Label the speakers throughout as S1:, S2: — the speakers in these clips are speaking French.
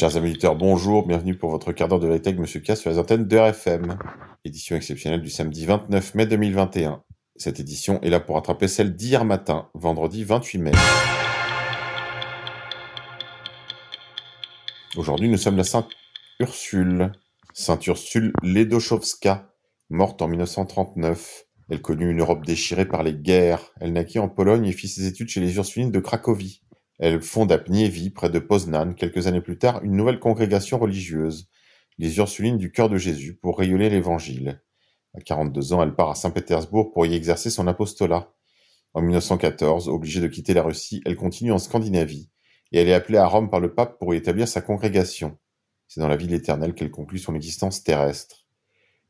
S1: Chers amis auditeurs, bonjour, bienvenue pour votre quart d'heure de la tech, Monsieur K sur les antennes de RFM. Édition exceptionnelle du samedi 29 mai 2021. Cette édition est là pour rattraper celle d'hier matin, vendredi 28 mai. Aujourd'hui, nous sommes la Sainte Ursule. Sainte Ursule Ledochowska, morte en 1939. Elle connut une Europe déchirée par les guerres. Elle naquit en Pologne et fit ses études chez les Ursulines de Cracovie. Elle fonde à Pniewi, près de Poznan, quelques années plus tard, une nouvelle congrégation religieuse, les Ursulines du Cœur de Jésus, pour rayonner l'Évangile. À 42 ans, elle part à Saint-Pétersbourg pour y exercer son apostolat. En 1914, obligée de quitter la Russie, elle continue en Scandinavie, et elle est appelée à Rome par le pape pour y établir sa congrégation. C'est dans la ville éternelle qu'elle conclut son existence terrestre.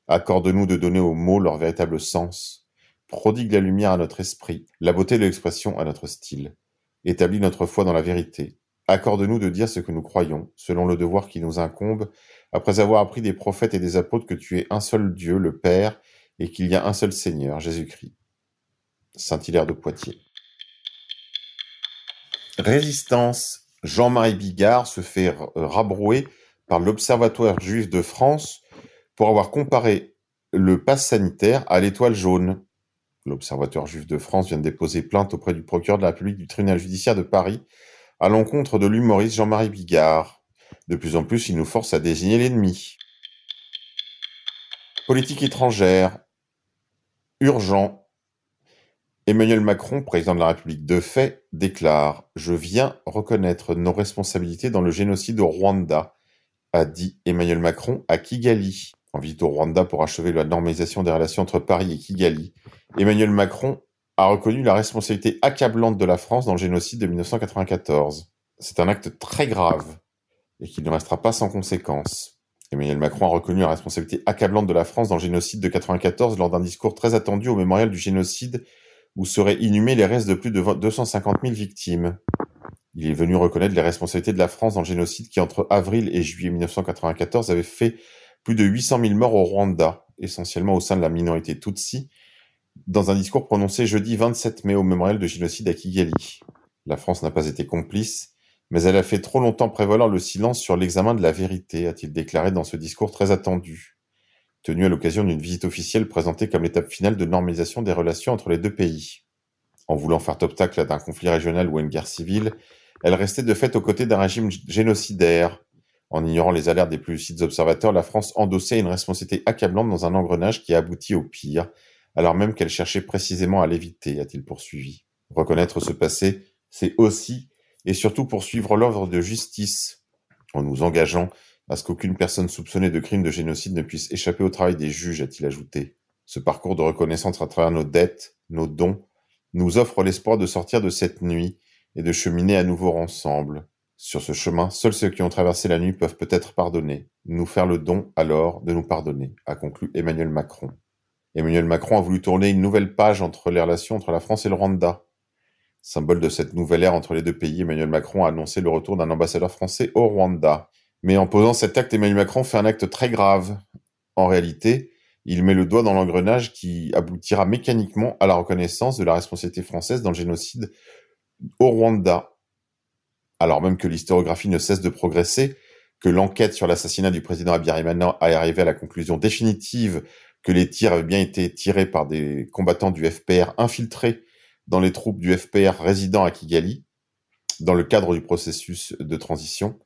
S1: Accorde-nous de donner aux mots leur véritable sens. Prodigue la lumière à notre esprit, la beauté de l'expression à notre style. Établis notre foi dans la vérité. Accorde-nous de dire ce que nous croyons, selon le devoir qui nous incombe, après avoir appris des prophètes et des apôtres que tu es un seul Dieu, le Père, et qu'il y a un seul Seigneur, Jésus-Christ. Saint-Hilaire de Poitiers. Résistance. Jean-Marie Bigard se fait rabrouer par l'Observatoire juif de France pour avoir comparé le pass sanitaire à l'étoile jaune. L'Observateur juif de France vient de déposer plainte auprès du procureur de la République du tribunal judiciaire de Paris à l'encontre de l'humoriste Jean-Marie Bigard. De plus en plus, il nous force à désigner l'ennemi. Politique étrangère. Urgent. Emmanuel Macron, président de la République de fait, déclare « Je viens reconnaître nos responsabilités dans le génocide au Rwanda », a dit Emmanuel Macron à Kigali. En visite au Rwanda pour achever la normalisation des relations entre Paris et Kigali, Emmanuel Macron a reconnu la responsabilité accablante de la France dans le génocide de 1994. C'est un acte très grave et qui ne restera pas sans conséquences. Emmanuel Macron a reconnu la responsabilité accablante de la France dans le génocide de 1994 lors d'un discours très attendu au mémorial du génocide où seraient inhumés les restes de plus de 250 000 victimes. Il est venu reconnaître les responsabilités de la France dans le génocide qui, entre avril et juillet 1994, avait fait plus de 800 000 morts au Rwanda, essentiellement au sein de la minorité Tutsi, dans un discours prononcé jeudi 27 mai au mémorial de génocide à Kigali. La France n'a pas été complice, mais elle a fait trop longtemps prévaloir le silence sur l'examen de la vérité, a-t-il déclaré dans ce discours très attendu, tenu à l'occasion d'une visite officielle présentée comme l'étape finale de normalisation des relations entre les deux pays. En voulant faire obstacle d'un conflit régional ou à une guerre civile, elle restait de fait aux côtés d'un régime génocidaire, en ignorant les alertes des plus lucides observateurs, la France endossait une responsabilité accablante dans un engrenage qui a abouti au pire, alors même qu'elle cherchait précisément à l'éviter, a-t-il poursuivi. Reconnaître ce passé, c'est aussi et surtout poursuivre l'ordre de justice, en nous engageant à ce qu'aucune personne soupçonnée de crime de génocide ne puisse échapper au travail des juges, a-t-il ajouté. Ce parcours de reconnaissance à travers nos dettes, nos dons, nous offre l'espoir de sortir de cette nuit et de cheminer à nouveau ensemble, sur ce chemin, seuls ceux qui ont traversé la nuit peuvent peut-être pardonner, nous faire le don alors de nous pardonner, a conclu Emmanuel Macron. Emmanuel Macron a voulu tourner une nouvelle page entre les relations entre la France et le Rwanda. Symbole de cette nouvelle ère entre les deux pays, Emmanuel Macron a annoncé le retour d'un ambassadeur français au Rwanda. Mais en posant cet acte, Emmanuel Macron fait un acte très grave. En réalité, il met le doigt dans l'engrenage qui aboutira mécaniquement à la reconnaissance de la responsabilité française dans le génocide au Rwanda, alors même que l'historiographie ne cesse de progresser, que l'enquête sur l'assassinat du président Abiyarimana a arrivé à la conclusion définitive que les tirs avaient bien été tirés par des combattants du FPR infiltrés dans les troupes du FPR résidant à Kigali, dans le cadre du processus de transition,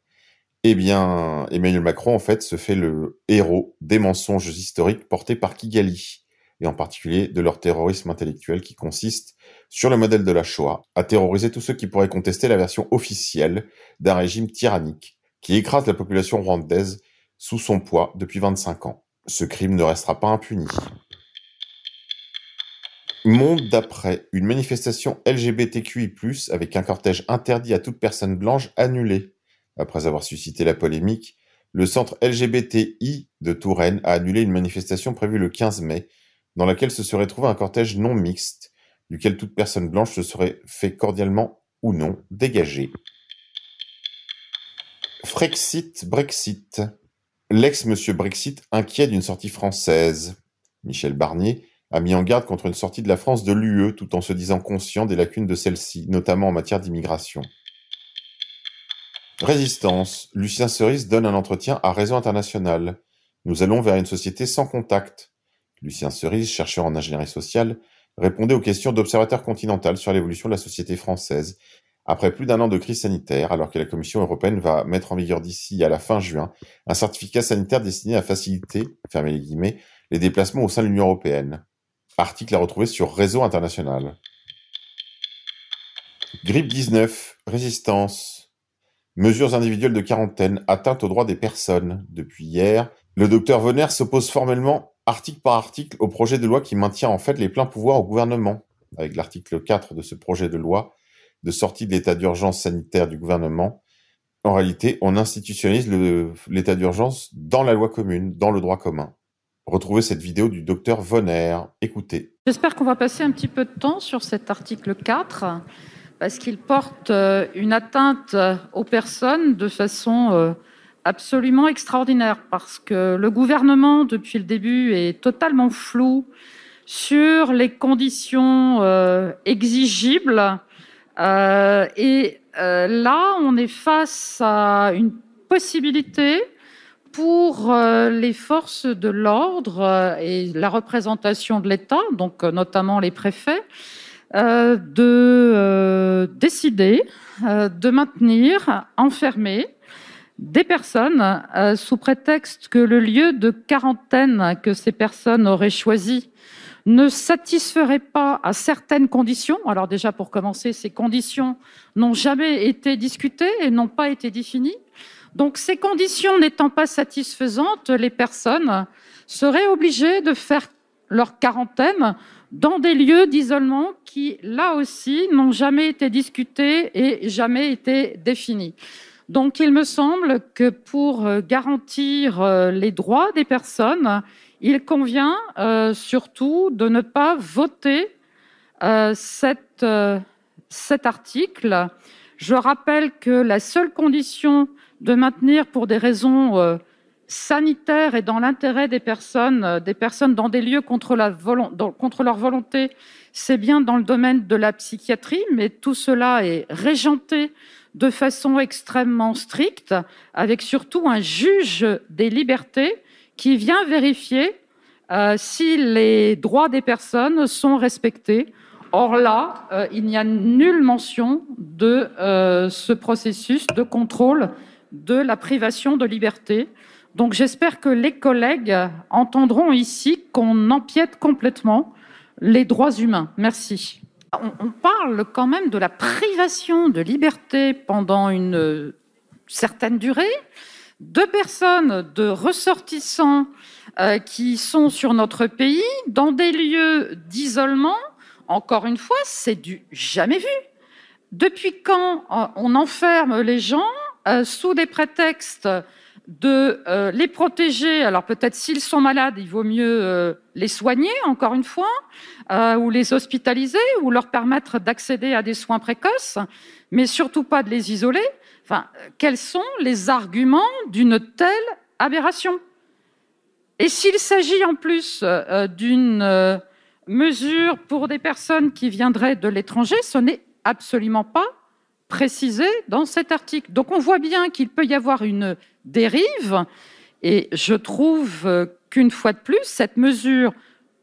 S1: eh bien, Emmanuel Macron, en fait, se fait le héros des mensonges historiques portés par Kigali et en particulier de leur terrorisme intellectuel qui consiste, sur le modèle de la Shoah, à terroriser tous ceux qui pourraient contester la version officielle d'un régime tyrannique qui écrase la population rwandaise sous son poids depuis 25 ans. Ce crime ne restera pas impuni. Monde d'après, une manifestation LGBTQI+, avec un cortège interdit à toute personne blanche annulé. Après avoir suscité la polémique, le centre LGBTI de Touraine a annulé une manifestation prévue le 15 mai dans laquelle se serait trouvé un cortège non mixte, duquel toute personne blanche se serait fait cordialement ou non dégager. Frexit, Brexit. L'ex-monsieur Brexit inquiet d'une sortie française. Michel Barnier a mis en garde contre une sortie de la France de l'UE tout en se disant conscient des lacunes de celle-ci, notamment en matière d'immigration. Résistance. Lucien Cerise donne un entretien à Réseau International. Nous allons vers une société sans contact. Lucien Cerise, chercheur en ingénierie sociale, répondait aux questions d'Observateur Continental sur l'évolution de la société française après plus d'un an de crise sanitaire, alors que la Commission européenne va mettre en vigueur d'ici à la fin juin un certificat sanitaire destiné à faciliter, les guillemets, les déplacements au sein de l'Union européenne. Article à retrouver sur Réseau International. Grippe 19, résistance. Mesures individuelles de quarantaine, atteinte aux droits des personnes. Depuis hier, le docteur Venner s'oppose formellement, article par article, au projet de loi qui maintient en fait les pleins pouvoirs au gouvernement. Avec l'article 4 de ce projet de loi, de sortie de l'état d'urgence sanitaire du gouvernement, en réalité, on institutionnalise l'état d'urgence dans la loi commune, dans le droit commun. Retrouvez cette vidéo du docteur Vonner. Écoutez.
S2: J'espère qu'on va passer un petit peu de temps sur cet article 4, parce qu'il porte euh, une atteinte aux personnes de façon euh, absolument extraordinaire, parce que le gouvernement, depuis le début, est totalement flou sur les conditions euh, exigibles euh, et euh, là, on est face à une possibilité pour euh, les forces de l'ordre et la représentation de l'État, donc notamment les préfets, de décider de maintenir enfermés des personnes sous prétexte que le lieu de quarantaine que ces personnes auraient choisi ne satisferait pas à certaines conditions. Alors déjà, pour commencer, ces conditions n'ont jamais été discutées et n'ont pas été définies. Donc ces conditions n'étant pas satisfaisantes, les personnes seraient obligées de faire leur quarantaine dans des lieux d'isolement qui, là aussi, n'ont jamais été discutés et jamais été définis. Donc il me semble que pour garantir euh, les droits des personnes, il convient euh, surtout de ne pas voter euh, euh, cet article. Je rappelle que la seule condition de maintenir pour des raisons sanitaires et dans l'intérêt des personnes, dans des lieux contre, contre leur volonté, c'est bien dans le domaine de la psychiatrie, mais tout cela est régenté de façon extrêmement stricte, avec surtout un juge des libertés qui vient vérifier euh, si les droits des personnes sont respectés. Or là, euh, il n'y a nulle mention de euh, ce processus de contrôle de la privation de liberté. Donc j'espère que les collègues entendront ici qu'on empiète complètement les droits humains. Merci. On, parle quand même de la privation de liberté pendant une certaine durée de personnes, de ressortissants euh, qui sont sur notre pays dans des lieux d'isolement. Encore une fois, c'est du jamais vu. Depuis quand euh, on enferme les gens euh, sous des prétextes de les protéger? Alors peut-être s'ils sont malades, il vaut mieux les soigner, encore une fois, ou les hospitaliser, ou leur permettre d'accéder à des soins précoces, mais surtout pas de les isoler. Quels sont les arguments d'une telle aberration? Et s'il s'agit en plus euh, d'une euh, mesure pour des personnes qui viendraient de l'étranger, ce n'est absolument pas précisé dans cet article. Donc on voit bien qu'il peut y avoir une dérive, et je trouve euh, qu'une fois de plus, cette mesure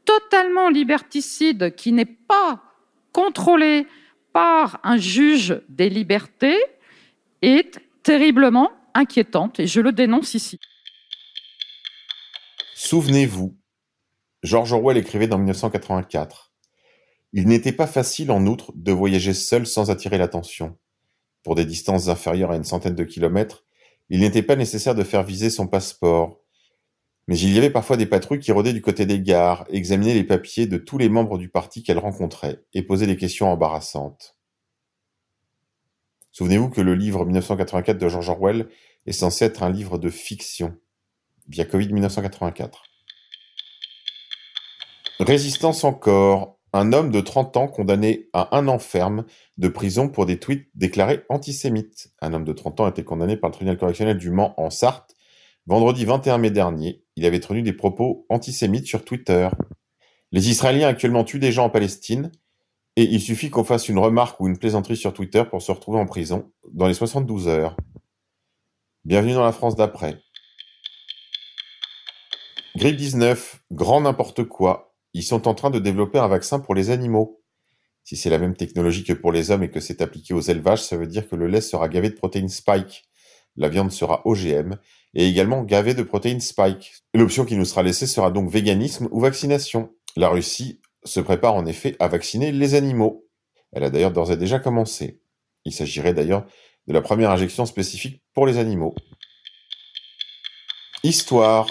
S2: totalement liberticide qui n'est pas contrôlée par un juge des libertés est terriblement inquiétante et je le dénonce ici.
S1: Souvenez-vous, George Orwell écrivait dans 1984 Il n'était pas facile en outre de voyager seul sans attirer l'attention. Pour des distances inférieures à une centaine de kilomètres, il n'était pas nécessaire de faire viser son passeport. Mais il y avait parfois des patrouilles qui rôdaient du côté des gares, examinaient les papiers de tous les membres du parti qu'elles rencontraient et posaient des questions embarrassantes. Souvenez-vous que le livre 1984 de George Orwell est censé être un livre de fiction, via Covid 1984. Résistance encore. Un homme de 30 ans condamné à un an ferme de prison pour des tweets déclarés antisémites. Un homme de 30 ans a été condamné par le tribunal correctionnel du Mans en Sarthe vendredi 21 mai dernier. Il avait tenu des propos antisémites sur Twitter. Les Israéliens actuellement tuent des gens en Palestine et il suffit qu'on fasse une remarque ou une plaisanterie sur Twitter pour se retrouver en prison dans les 72 heures. Bienvenue dans la France d'après. Grippe 19, grand n'importe quoi. Ils sont en train de développer un vaccin pour les animaux. Si c'est la même technologie que pour les hommes et que c'est appliqué aux élevages, ça veut dire que le lait sera gavé de protéines spike. La viande sera OGM et également gavé de protéines spike. L'option qui nous sera laissée sera donc véganisme ou vaccination. La Russie se prépare en effet à vacciner les animaux. Elle a d'ailleurs d'ores et déjà commencé. Il s'agirait d'ailleurs de la première injection spécifique pour les animaux. Histoire.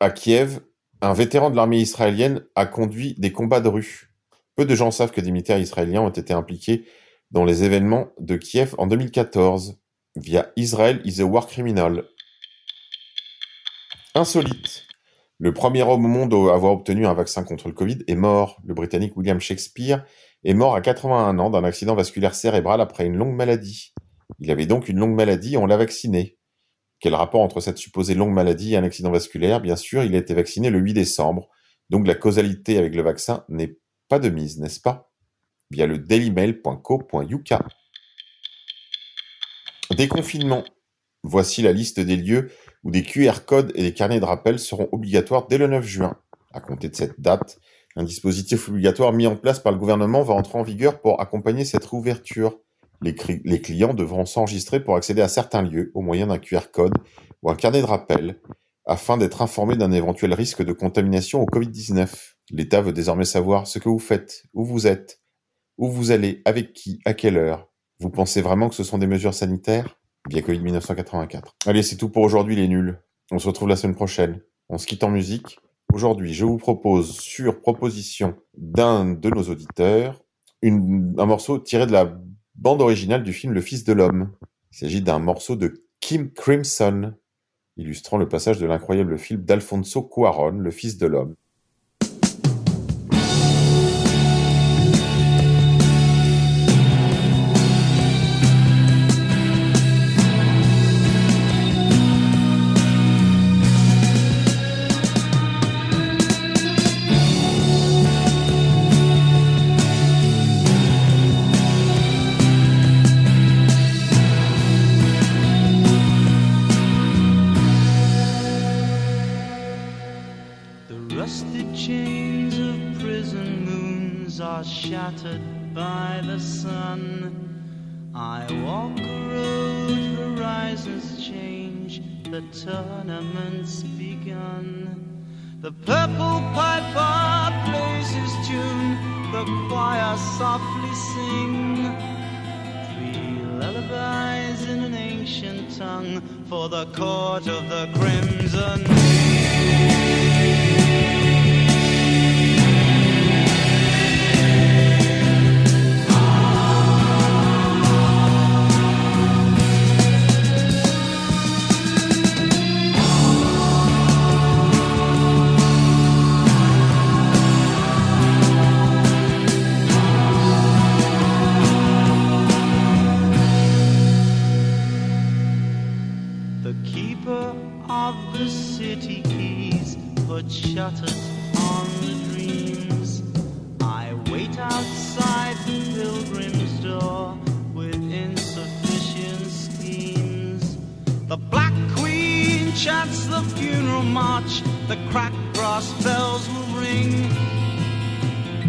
S1: À Kiev, un vétéran de l'armée israélienne a conduit des combats de rue. Peu de gens savent que des militaires israéliens ont été impliqués dans les événements de Kiev en 2014 via Israel is a War Criminal. Insolite. Le premier homme au monde à avoir obtenu un vaccin contre le Covid est mort. Le Britannique William Shakespeare est mort à 81 ans d'un accident vasculaire cérébral après une longue maladie. Il avait donc une longue maladie et on l'a vacciné. Quel rapport entre cette supposée longue maladie et un accident vasculaire? Bien sûr, il a été vacciné le 8 décembre, donc la causalité avec le vaccin n'est pas de mise, n'est-ce pas? Via le dailymail.co.uk. Déconfinement. Voici la liste des lieux où des QR codes et des carnets de rappel seront obligatoires dès le 9 juin. À compter de cette date, un dispositif obligatoire mis en place par le gouvernement va entrer en vigueur pour accompagner cette réouverture. Les, les clients devront s'enregistrer pour accéder à certains lieux au moyen d'un QR code ou un carnet de rappel afin d'être informés d'un éventuel risque de contamination au Covid-19. L'État veut désormais savoir ce que vous faites, où vous êtes, où vous allez, avec qui, à quelle heure. Vous pensez vraiment que ce sont des mesures sanitaires? Bien Covid 1984. Allez, c'est tout pour aujourd'hui les nuls. On se retrouve la semaine prochaine. On se quitte en musique. Aujourd'hui, je vous propose, sur proposition d'un de nos auditeurs, un morceau tiré de la bande originale du film Le Fils de l'Homme. Il s'agit d'un morceau de Kim Crimson, illustrant le passage de l'incroyable film d'Alfonso Cuaron, Le Fils de l'Homme.
S3: by the sun. I walk a road, horizons change, the tournament's begun. The purple piper plays his tune, the choir softly sing. Three lullabies in an ancient tongue for the court of the crimson. chants the funeral march, the cracked brass bells will ring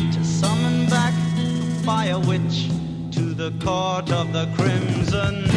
S3: to summon back the fire witch to the court of the crimson.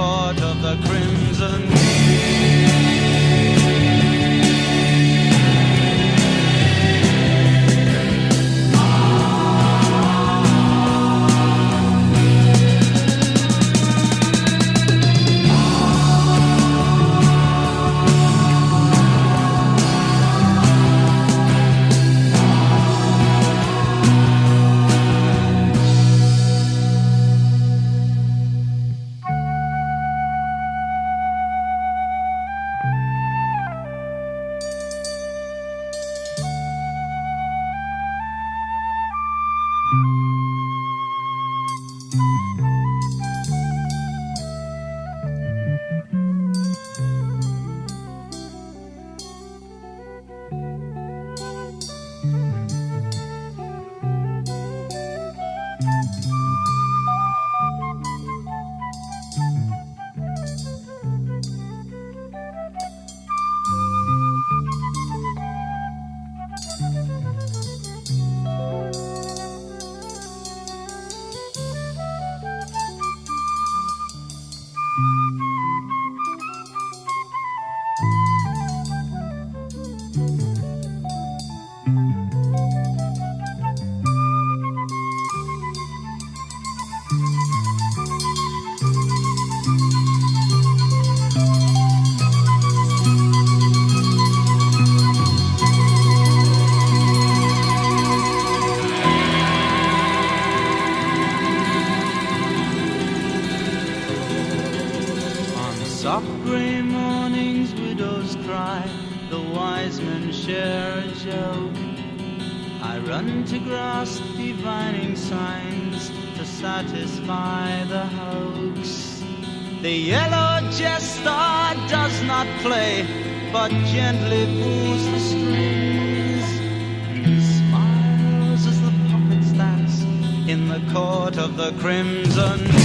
S3: court of the crimson deer. Música gently pulls the strings. Smiles as the puppets dance in the court of the crimson.